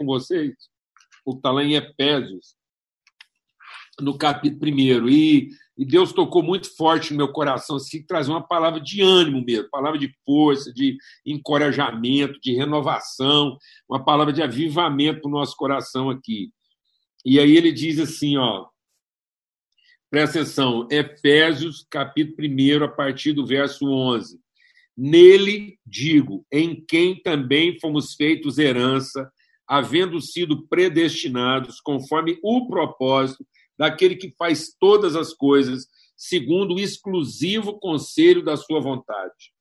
com vocês o que está lá em Efésios, no capítulo 1. E, e Deus tocou muito forte no meu coração, assim, trazer uma palavra de ânimo mesmo, palavra de força, de encorajamento, de renovação, uma palavra de avivamento para o nosso coração aqui. E aí ele diz assim, ó, presta atenção, Efésios, capítulo 1, a partir do verso 11. Nele, digo, em quem também fomos feitos herança, havendo sido predestinados conforme o propósito daquele que faz todas as coisas segundo o exclusivo conselho da sua vontade,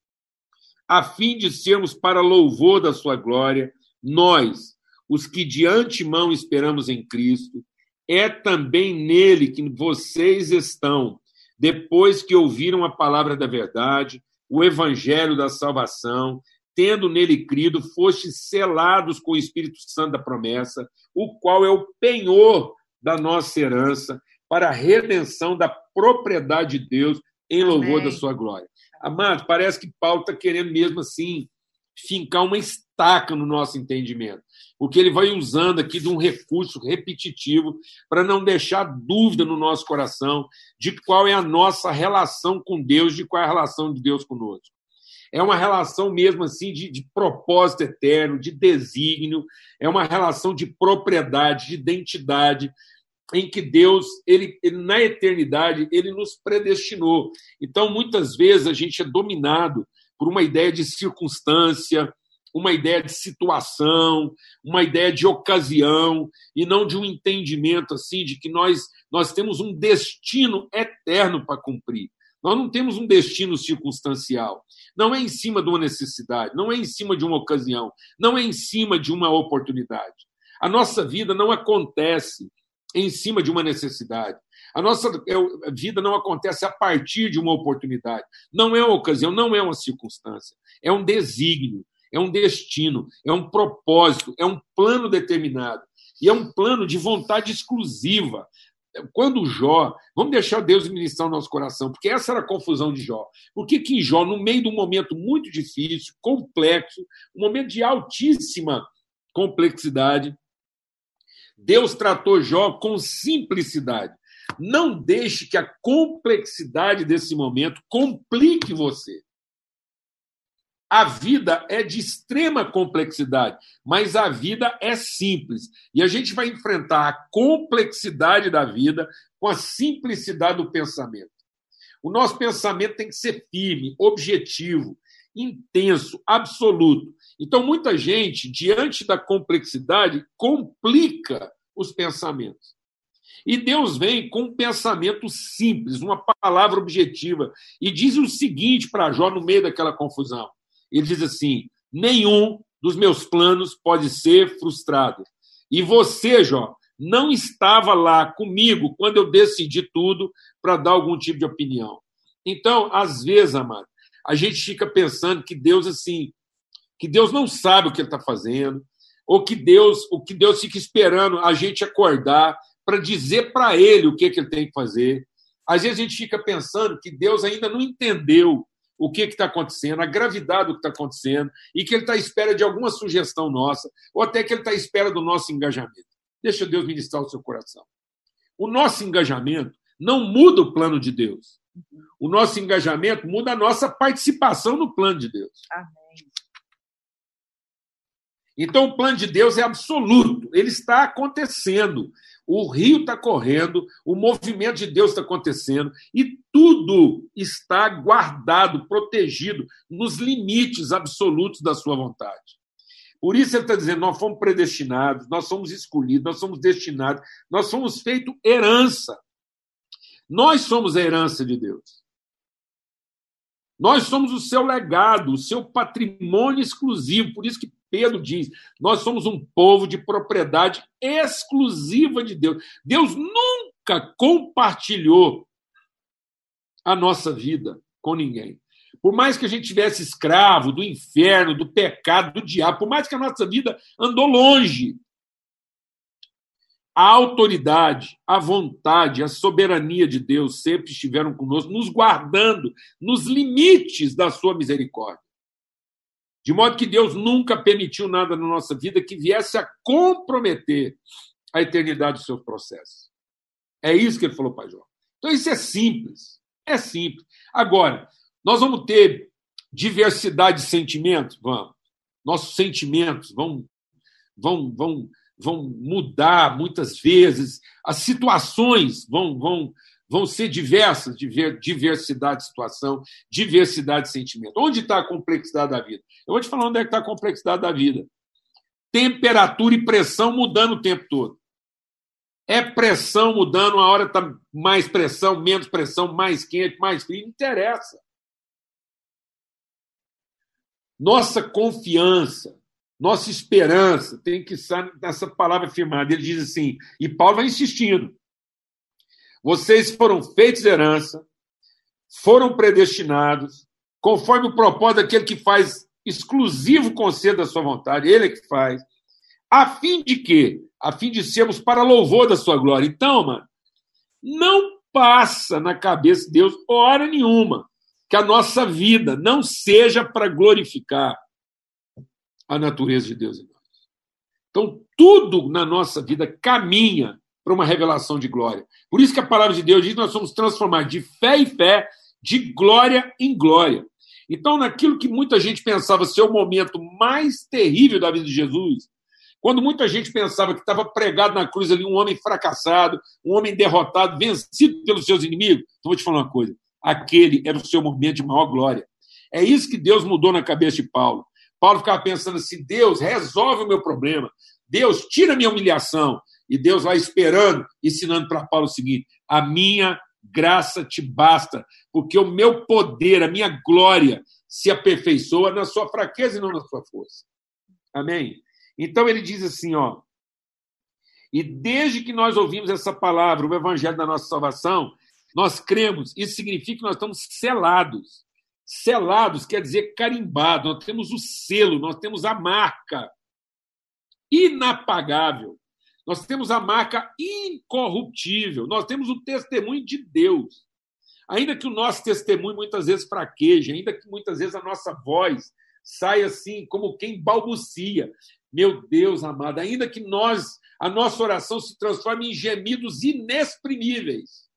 a fim de sermos para louvor da sua glória, nós, os que de antemão esperamos em Cristo, é também nele que vocês estão, depois que ouviram a palavra da verdade, o evangelho da salvação, tendo nele crido, fostes selados com o Espírito Santo da promessa, o qual é o penhor da nossa herança para a redenção da propriedade de Deus em louvor Amém. da sua glória. Amado, parece que Paulo está querendo mesmo assim fincar uma estaca no nosso entendimento, porque ele vai usando aqui de um recurso repetitivo para não deixar dúvida no nosso coração de qual é a nossa relação com Deus, de qual é a relação de Deus conosco. É uma relação mesmo assim de, de propósito eterno, de desígnio, é uma relação de propriedade, de identidade, em que Deus, ele, ele, na eternidade, ele nos predestinou. Então, muitas vezes a gente é dominado por uma ideia de circunstância, uma ideia de situação, uma ideia de ocasião e não de um entendimento assim de que nós nós temos um destino eterno para cumprir. Nós não temos um destino circunstancial. Não é em cima de uma necessidade, não é em cima de uma ocasião, não é em cima de uma oportunidade. A nossa vida não acontece em cima de uma necessidade. A nossa é, vida não acontece a partir de uma oportunidade. Não é uma ocasião, não é uma circunstância. É um desígnio, é um destino, é um propósito, é um plano determinado. E é um plano de vontade exclusiva quando Jó, vamos deixar Deus ministrar o nosso coração, porque essa era a confusão de Jó. Por que, que Jó, no meio de um momento muito difícil, complexo, um momento de altíssima complexidade, Deus tratou Jó com simplicidade. Não deixe que a complexidade desse momento complique você. A vida é de extrema complexidade, mas a vida é simples. E a gente vai enfrentar a complexidade da vida com a simplicidade do pensamento. O nosso pensamento tem que ser firme, objetivo, intenso, absoluto. Então, muita gente, diante da complexidade, complica os pensamentos. E Deus vem com um pensamento simples, uma palavra objetiva, e diz o seguinte para Jó no meio daquela confusão: ele diz assim: nenhum dos meus planos pode ser frustrado. E você, Jó, não estava lá comigo quando eu decidi tudo para dar algum tipo de opinião. Então, às vezes, amado, a gente fica pensando que Deus assim, que Deus não sabe o que ele está fazendo, ou que Deus, o que Deus fica esperando a gente acordar para dizer para ele o que, que ele tem que fazer. Às vezes a gente fica pensando que Deus ainda não entendeu o que está acontecendo, a gravidade do que está acontecendo, e que ele está à espera de alguma sugestão nossa, ou até que ele está à espera do nosso engajamento. Deixa Deus ministrar o seu coração. O nosso engajamento não muda o plano de Deus. O nosso engajamento muda a nossa participação no plano de Deus. Amém. Então, o plano de Deus é absoluto, ele está acontecendo. O rio está correndo, o movimento de Deus está acontecendo e tudo está guardado, protegido nos limites absolutos da sua vontade. Por isso ele está dizendo: nós fomos predestinados, nós somos escolhidos, nós somos destinados, nós somos feito herança. Nós somos a herança de Deus. Nós somos o seu legado, o seu patrimônio exclusivo. Por isso que Pedro diz: nós somos um povo de propriedade exclusiva de Deus. Deus nunca compartilhou a nossa vida com ninguém. Por mais que a gente tivesse escravo do inferno, do pecado, do diabo, por mais que a nossa vida andou longe, a autoridade, a vontade, a soberania de Deus sempre estiveram conosco, nos guardando nos limites da sua misericórdia De modo que Deus nunca permitiu nada na nossa vida que viesse a comprometer a eternidade dos seus processos. É isso que ele falou para Jó. Então, isso é simples. É simples. Agora, nós vamos ter diversidade de sentimentos? Vamos. Nossos sentimentos vão, vão, vão, vão mudar muitas vezes, as situações vão, vão, vão ser diversas, diversidade de situação, diversidade de sentimento. Onde está a complexidade da vida? Eu vou te falar onde é que está a complexidade da vida. Temperatura e pressão mudando o tempo todo. É pressão mudando, uma hora está mais pressão, menos pressão, mais quente, mais frio, não interessa. Nossa confiança, nossa esperança tem que estar nessa palavra afirmada. Ele diz assim, e Paulo vai insistindo: vocês foram feitos herança, foram predestinados, conforme o propósito daquele que faz exclusivo conselho da sua vontade, ele é que faz, a fim de quê? A fim de sermos para louvor da sua glória. Então, mano, não passa na cabeça de Deus hora nenhuma que a nossa vida não seja para glorificar a natureza de Deus em nós. Então, tudo na nossa vida caminha para uma revelação de glória. Por isso que a palavra de Deus diz que nós somos transformados de fé em fé, de glória em glória. Então, naquilo que muita gente pensava ser o momento mais terrível da vida de Jesus, quando muita gente pensava que estava pregado na cruz ali um homem fracassado, um homem derrotado, vencido pelos seus inimigos, então vou te falar uma coisa: aquele era o seu momento de maior glória. É isso que Deus mudou na cabeça de Paulo. Paulo ficava pensando assim: Deus, resolve o meu problema. Deus, tira a minha humilhação. E Deus lá esperando, ensinando para Paulo o seguinte: a minha graça te basta, porque o meu poder, a minha glória se aperfeiçoa na sua fraqueza e não na sua força. Amém? Então ele diz assim, ó. E desde que nós ouvimos essa palavra, o evangelho da nossa salvação, nós cremos, isso significa que nós estamos selados. Selados quer dizer carimbado, nós temos o selo, nós temos a marca inapagável. Nós temos a marca incorruptível, nós temos o testemunho de Deus. Ainda que o nosso testemunho muitas vezes fraqueje, ainda que muitas vezes a nossa voz saia assim, como quem balbucia. Meu Deus amado, ainda que nós, a nossa oração se transforme em gemidos inexprimíveis.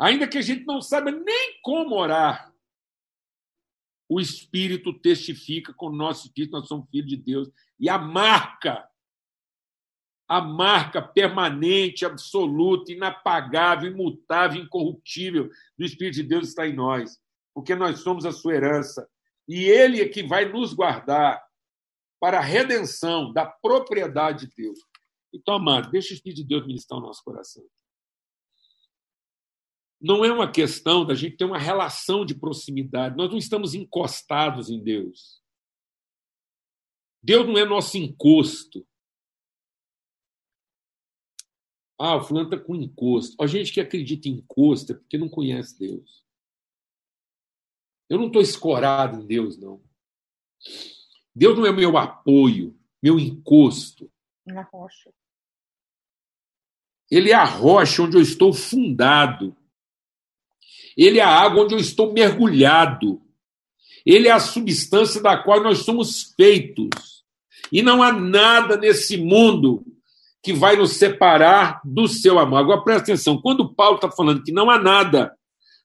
Ainda que a gente não saiba nem como orar, o Espírito testifica com o nosso Espírito, nós somos filhos de Deus. E a marca, a marca permanente, absoluta, inapagável, imutável, incorruptível do Espírito de Deus está em nós, porque nós somos a sua herança. E Ele é que vai nos guardar para a redenção da propriedade de Deus. Então, amado, deixa o Espírito de Deus ministrar o nosso coração não é uma questão da gente ter uma relação de proximidade. Nós não estamos encostados em Deus. Deus não é nosso encosto. Ah, o fulano está com encosto. A gente que acredita em encosto é porque não conhece Deus. Eu não estou escorado em Deus, não. Deus não é meu apoio, meu encosto. Na rocha. Ele é a rocha onde eu estou fundado. Ele é a água onde eu estou mergulhado. Ele é a substância da qual nós somos feitos. E não há nada nesse mundo que vai nos separar do seu amor. Agora presta atenção: quando Paulo está falando que não há nada,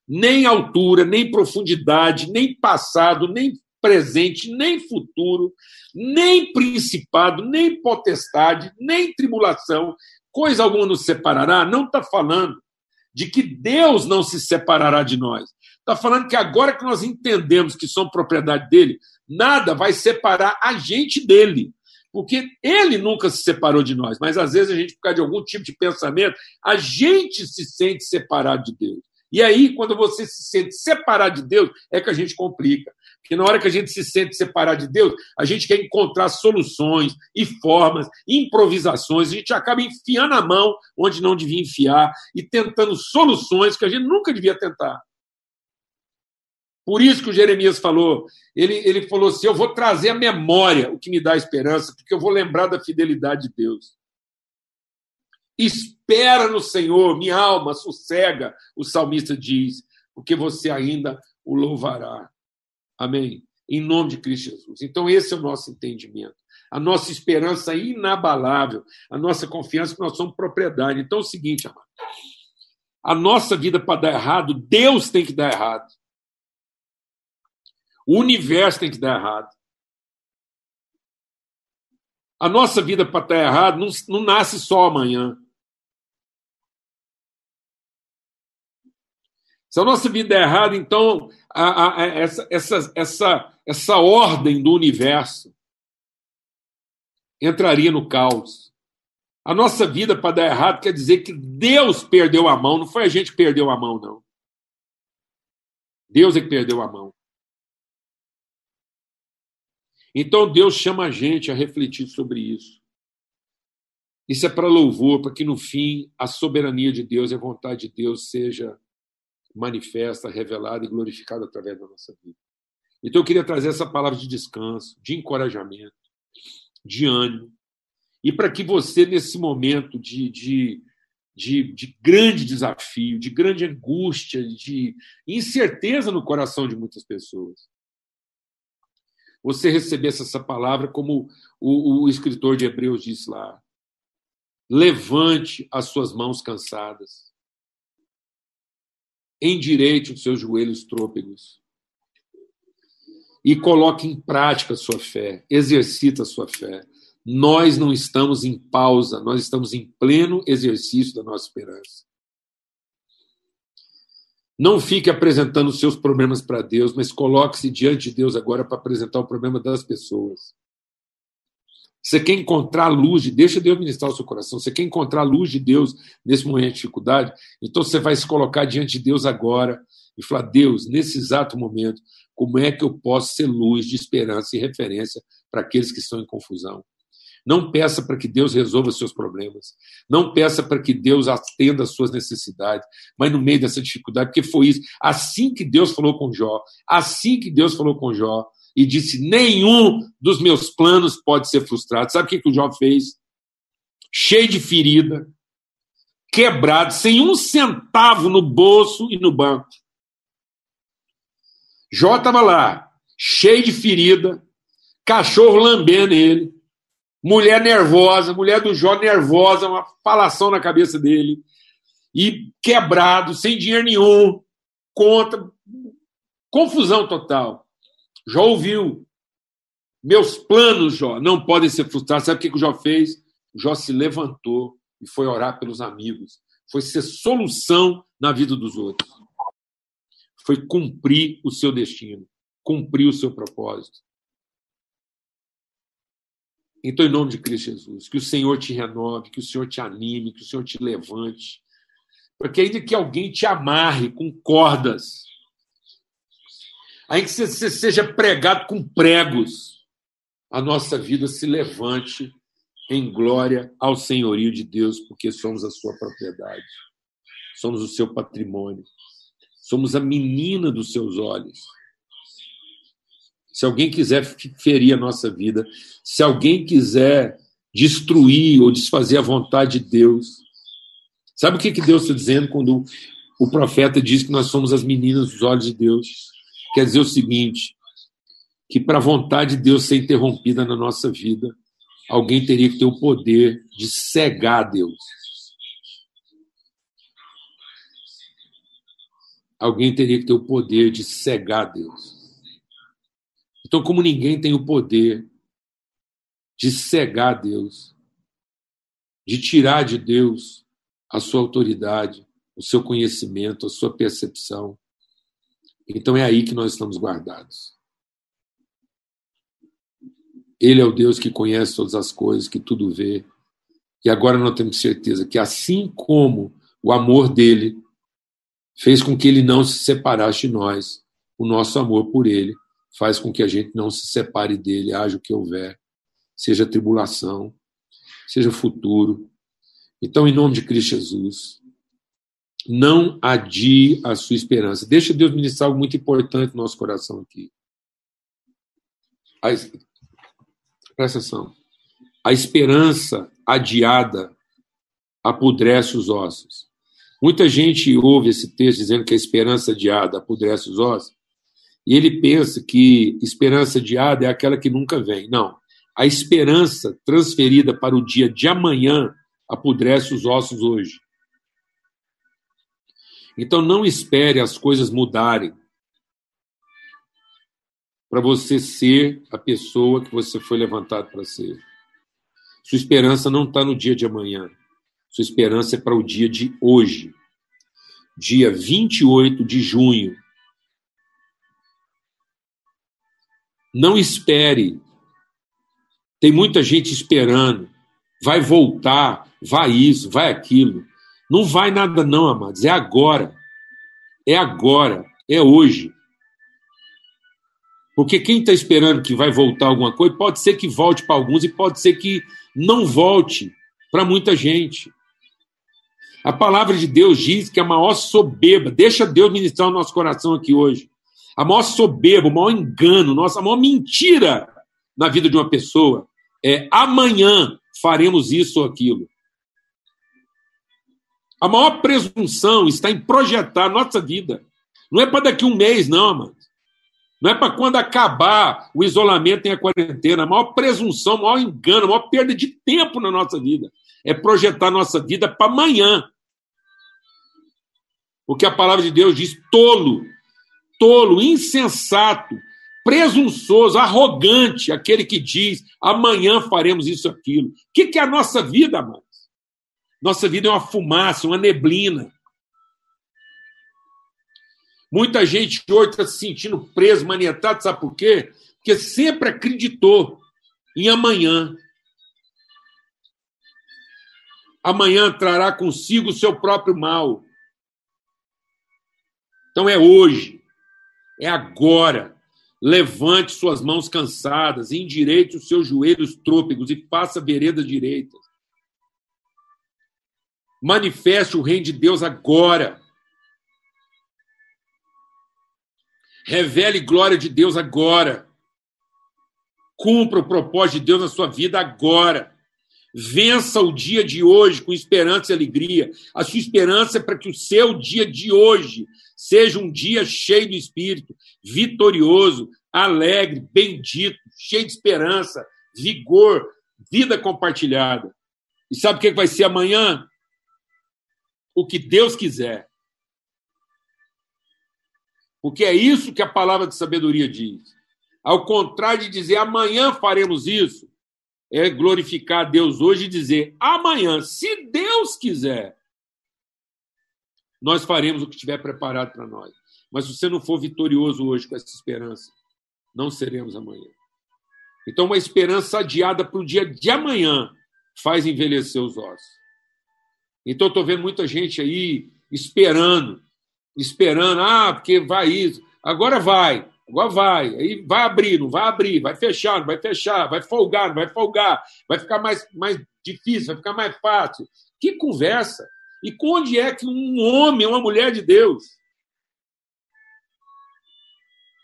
nem altura, nem profundidade, nem passado, nem presente, nem futuro, nem principado, nem potestade, nem tribulação, coisa alguma nos separará, não está falando de que Deus não se separará de nós. Está falando que agora que nós entendemos que somos propriedade dele, nada vai separar a gente dele. Porque ele nunca se separou de nós, mas às vezes a gente, por causa de algum tipo de pensamento, a gente se sente separado de Deus. E aí, quando você se sente separado de Deus, é que a gente complica. Porque na hora que a gente se sente separado de Deus, a gente quer encontrar soluções e formas, improvisações, a gente acaba enfiando a mão onde não devia enfiar e tentando soluções que a gente nunca devia tentar. Por isso que o Jeremias falou, ele, ele falou assim: eu vou trazer a memória, o que me dá esperança, porque eu vou lembrar da fidelidade de Deus. Espera no Senhor, minha alma, sossega, o salmista diz, porque você ainda o louvará. Amém. em nome de Cristo Jesus. Então, esse é o nosso entendimento. A nossa esperança inabalável, a nossa confiança que nós somos propriedade. Então, é o seguinte, amado. A nossa vida para dar errado, Deus tem que dar errado. O universo tem que dar errado. A nossa vida para estar errado não, não nasce só amanhã. Se a nossa vida é errada, então a, a, essa, essa, essa, essa ordem do universo entraria no caos. A nossa vida, para dar errado, quer dizer que Deus perdeu a mão, não foi a gente que perdeu a mão, não. Deus é que perdeu a mão. Então Deus chama a gente a refletir sobre isso. Isso é para louvor, para que no fim a soberania de Deus e a vontade de Deus seja manifesta, revelada e glorificada através da nossa vida. Então eu queria trazer essa palavra de descanso, de encorajamento, de ânimo, e para que você, nesse momento de, de, de, de, grande desafio, de grande angústia, de incerteza no coração de muitas pessoas, você recebesse essa palavra como o, o escritor de Hebreus diz lá. Levante as suas mãos cansadas endireite os seus joelhos trôpegos e coloque em prática a sua fé, exercita a sua fé. Nós não estamos em pausa, nós estamos em pleno exercício da nossa esperança. Não fique apresentando os seus problemas para Deus, mas coloque-se diante de Deus agora para apresentar o problema das pessoas. Você quer encontrar a luz de deixa Deus ministrar o seu coração. Você quer encontrar a luz de Deus nesse momento de dificuldade? Então você vai se colocar diante de Deus agora e falar: Deus, nesse exato momento, como é que eu posso ser luz de esperança e referência para aqueles que estão em confusão? Não peça para que Deus resolva seus problemas. Não peça para que Deus atenda às suas necessidades. Mas no meio dessa dificuldade, porque foi isso. Assim que Deus falou com Jó, assim que Deus falou com Jó, e disse: Nenhum dos meus planos pode ser frustrado. Sabe o que, que o Jó fez? Cheio de ferida, quebrado, sem um centavo no bolso e no banco. Jó estava lá, cheio de ferida, cachorro lambendo ele, mulher nervosa, mulher do Jó nervosa, uma falação na cabeça dele, e quebrado, sem dinheiro nenhum, contra, confusão total. Jó ouviu. Meus planos, Jó, não podem ser frustrados. Sabe o que o Jó fez? O Jó se levantou e foi orar pelos amigos. Foi ser solução na vida dos outros. Foi cumprir o seu destino, cumprir o seu propósito. Então, em nome de Cristo Jesus, que o Senhor te renove, que o Senhor te anime, que o Senhor te levante. Porque ainda que alguém te amarre com cordas, ainda que você seja pregado com pregos, a nossa vida se levante em glória ao senhorio de Deus, porque somos a sua propriedade, somos o seu patrimônio, somos a menina dos seus olhos. Se alguém quiser ferir a nossa vida, se alguém quiser destruir ou desfazer a vontade de Deus, sabe o que Deus está dizendo quando o profeta diz que nós somos as meninas dos olhos de Deus? quer dizer o seguinte: que para a vontade de Deus ser interrompida na nossa vida, alguém teria que ter o poder de cegar Deus. Alguém teria que ter o poder de cegar Deus. Então, como ninguém tem o poder de cegar Deus, de tirar de Deus a sua autoridade, o seu conhecimento, a sua percepção, então é aí que nós estamos guardados. Ele é o Deus que conhece todas as coisas, que tudo vê. E agora nós temos certeza que, assim como o amor dele fez com que ele não se separasse de nós, o nosso amor por ele faz com que a gente não se separe dele, haja o que houver, seja tribulação, seja futuro. Então, em nome de Cristo Jesus, não adie a sua esperança. Deixa Deus ministrar algo muito importante no nosso coração aqui. Presta atenção. A esperança adiada apodrece os ossos. Muita gente ouve esse texto dizendo que a esperança adiada apodrece os ossos E ele pensa que esperança adiada é aquela que nunca vem. Não. A esperança transferida para o dia de amanhã apodrece os ossos hoje. Então não espere as coisas mudarem para você ser a pessoa que você foi levantado para ser. Sua esperança não está no dia de amanhã. Sua esperança é para o dia de hoje. Dia 28 de junho. Não espere. Tem muita gente esperando. Vai voltar, vai isso, vai aquilo. Não vai nada, não, amados. É agora. É agora. É hoje. Porque quem está esperando que vai voltar alguma coisa, pode ser que volte para alguns e pode ser que não volte para muita gente. A palavra de Deus diz que a maior soberba, deixa Deus ministrar o nosso coração aqui hoje. A maior soberba, o maior engano, nossa, a maior mentira na vida de uma pessoa é amanhã faremos isso ou aquilo. A maior presunção está em projetar a nossa vida. Não é para daqui um mês, não, mano. Não é para quando acabar o isolamento e a quarentena. A maior presunção, o maior engano, a maior perda de tempo na nossa vida é projetar a nossa vida para amanhã. Porque a palavra de Deus diz tolo, tolo, insensato, presunçoso, arrogante, aquele que diz amanhã faremos isso aquilo. O que, que é a nossa vida, amados? Nossa vida é uma fumaça, uma neblina. Muita gente hoje está se sentindo preso, manietado, sabe por quê? Porque sempre acreditou em amanhã. Amanhã trará consigo o seu próprio mal. Então é hoje, é agora. Levante suas mãos cansadas, endireite os seus joelhos trôpegos e faça vereda direita. Manifeste o reino de Deus agora. Revele glória de Deus agora. Cumpra o propósito de Deus na sua vida agora. Vença o dia de hoje com esperança e alegria. A sua esperança é para que o seu dia de hoje seja um dia cheio do Espírito, vitorioso, alegre, bendito, cheio de esperança, vigor, vida compartilhada. E sabe o que vai ser amanhã? O que Deus quiser. Porque é isso que a palavra de sabedoria diz. Ao contrário de dizer amanhã faremos isso, é glorificar Deus hoje e dizer amanhã, se Deus quiser, nós faremos o que estiver preparado para nós. Mas se você não for vitorioso hoje com essa esperança, não seremos amanhã. Então, uma esperança adiada para o dia de amanhã faz envelhecer os ossos. Então, estou vendo muita gente aí esperando esperando, ah, porque vai isso. Agora vai, agora vai. Aí vai abrir, não vai abrir, vai fechar, não vai fechar, vai folgar, não vai folgar, vai ficar mais, mais difícil, vai ficar mais fácil. Que conversa! E onde é que um homem, uma mulher de Deus,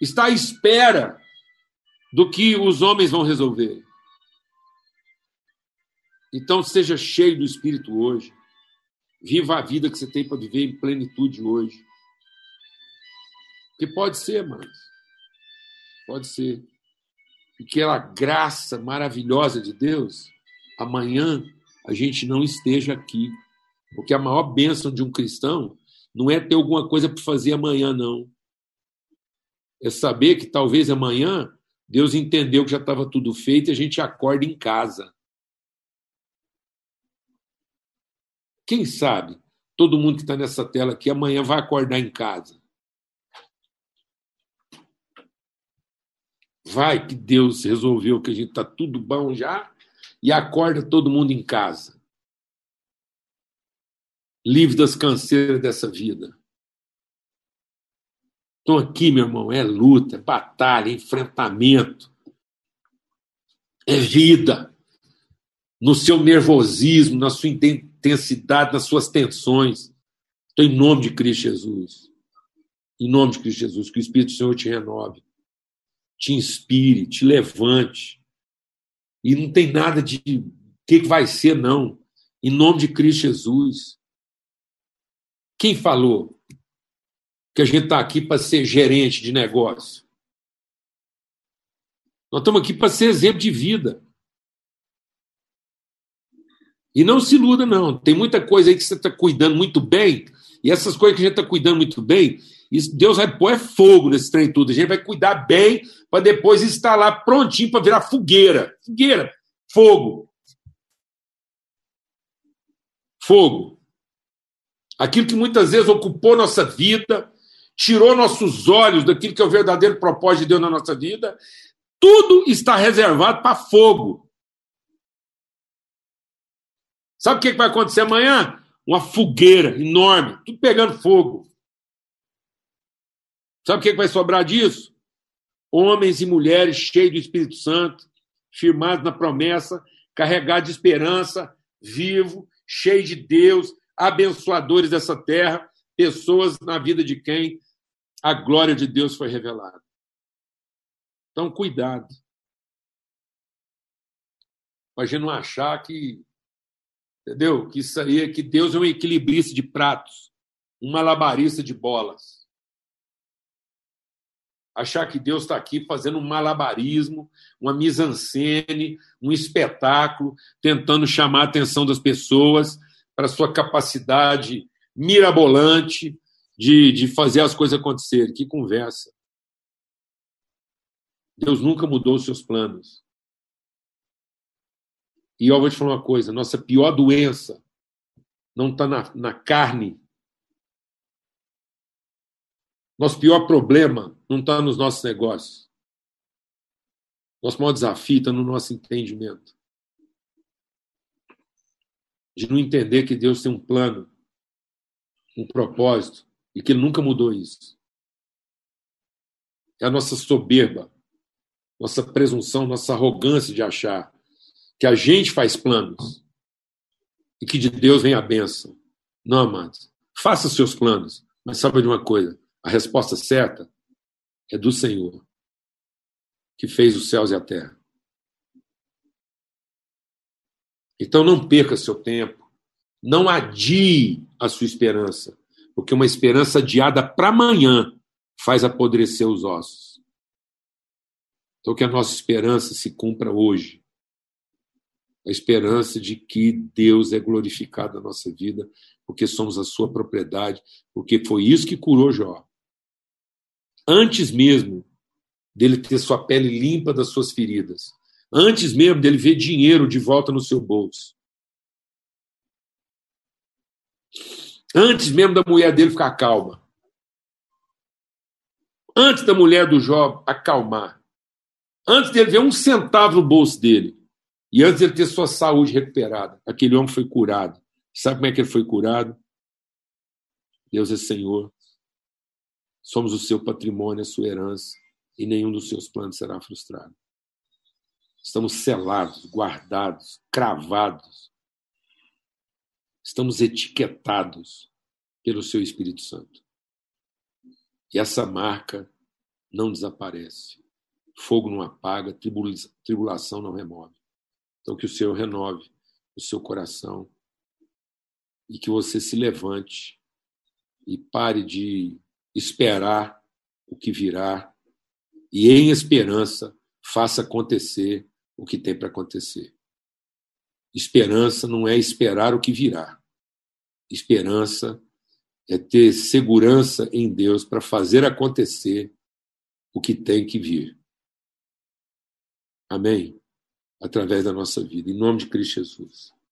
está à espera do que os homens vão resolver? Então, seja cheio do Espírito hoje. Viva a vida que você tem para viver em plenitude hoje. Que pode ser, mas pode ser. E aquela graça maravilhosa de Deus, amanhã a gente não esteja aqui. Porque a maior bênção de um cristão não é ter alguma coisa para fazer amanhã, não. É saber que talvez amanhã Deus entendeu que já estava tudo feito e a gente acorda em casa. Quem sabe todo mundo que está nessa tela aqui amanhã vai acordar em casa. Vai que Deus resolveu que a gente está tudo bom já e acorda todo mundo em casa. Livre das canseiras dessa vida. Então, aqui, meu irmão, é luta, é batalha, é enfrentamento, é vida. No seu nervosismo, na sua intensidade, nas suas tensões. Então, em nome de Cristo Jesus. Em nome de Cristo Jesus, que o Espírito do Senhor te renove te inspire, te levante. E não tem nada de o que, vai ser, não. Em nome de Cristo Jesus. Quem falou que a gente está aqui para ser gerente de negócio? Nós estamos aqui para ser exemplo de vida. E não se iluda, não. Tem muita coisa aí que você está cuidando muito bem, e essas coisas que a gente está cuidando muito bem, isso, Deus vai pôr fogo nesse trem tudo. A gente vai cuidar bem para depois lá prontinho para virar fogueira. Fogueira, fogo. Fogo. Aquilo que muitas vezes ocupou nossa vida, tirou nossos olhos daquilo que é o verdadeiro propósito de Deus na nossa vida, tudo está reservado para fogo. Sabe o que vai acontecer amanhã? Uma fogueira enorme, tudo pegando fogo. Sabe o que vai sobrar disso? Homens e mulheres cheios do Espírito Santo, firmados na promessa, carregados de esperança, vivo, cheios de Deus, abençoadores dessa terra, pessoas na vida de quem a glória de Deus foi revelada. Então, cuidado. Para a gente não achar que, entendeu? Que isso aí é que Deus é um equilibrista de pratos, um malabarista de bolas. Achar que Deus está aqui fazendo um malabarismo, uma mise-en-scène, um espetáculo, tentando chamar a atenção das pessoas para sua capacidade mirabolante de, de fazer as coisas acontecerem. Que conversa. Deus nunca mudou os seus planos. E eu vou te falar uma coisa: nossa pior doença não está na, na carne. Nosso pior problema não está nos nossos negócios. Nosso maior desafio está no nosso entendimento. De não entender que Deus tem um plano, um propósito, e que Ele nunca mudou isso. É a nossa soberba nossa presunção, nossa arrogância de achar que a gente faz planos e que de Deus vem a bênção. Não, amados. Faça seus planos, mas sabe de uma coisa: a resposta certa é do Senhor, que fez os céus e a terra. Então não perca seu tempo, não adie a sua esperança, porque uma esperança adiada para amanhã faz apodrecer os ossos. Então, que a nossa esperança se cumpra hoje. A esperança de que Deus é glorificado na nossa vida, porque somos a sua propriedade, porque foi isso que curou Jó. Antes mesmo dele ter sua pele limpa das suas feridas, antes mesmo dele ver dinheiro de volta no seu bolso, antes mesmo da mulher dele ficar calma, antes da mulher do Jó acalmar, Antes dele ver um centavo no bolso dele, e antes dele ter sua saúde recuperada, aquele homem foi curado. Sabe como é que ele foi curado? Deus é Senhor. Somos o seu patrimônio, a sua herança, e nenhum dos seus planos será frustrado. Estamos selados, guardados, cravados. Estamos etiquetados pelo seu Espírito Santo. E essa marca não desaparece. Fogo não apaga, tribulação não remove. Então, que o Senhor renove o seu coração e que você se levante e pare de esperar o que virá e, em esperança, faça acontecer o que tem para acontecer. Esperança não é esperar o que virá. Esperança é ter segurança em Deus para fazer acontecer o que tem que vir. Amém? Através da nossa vida. Em nome de Cristo Jesus.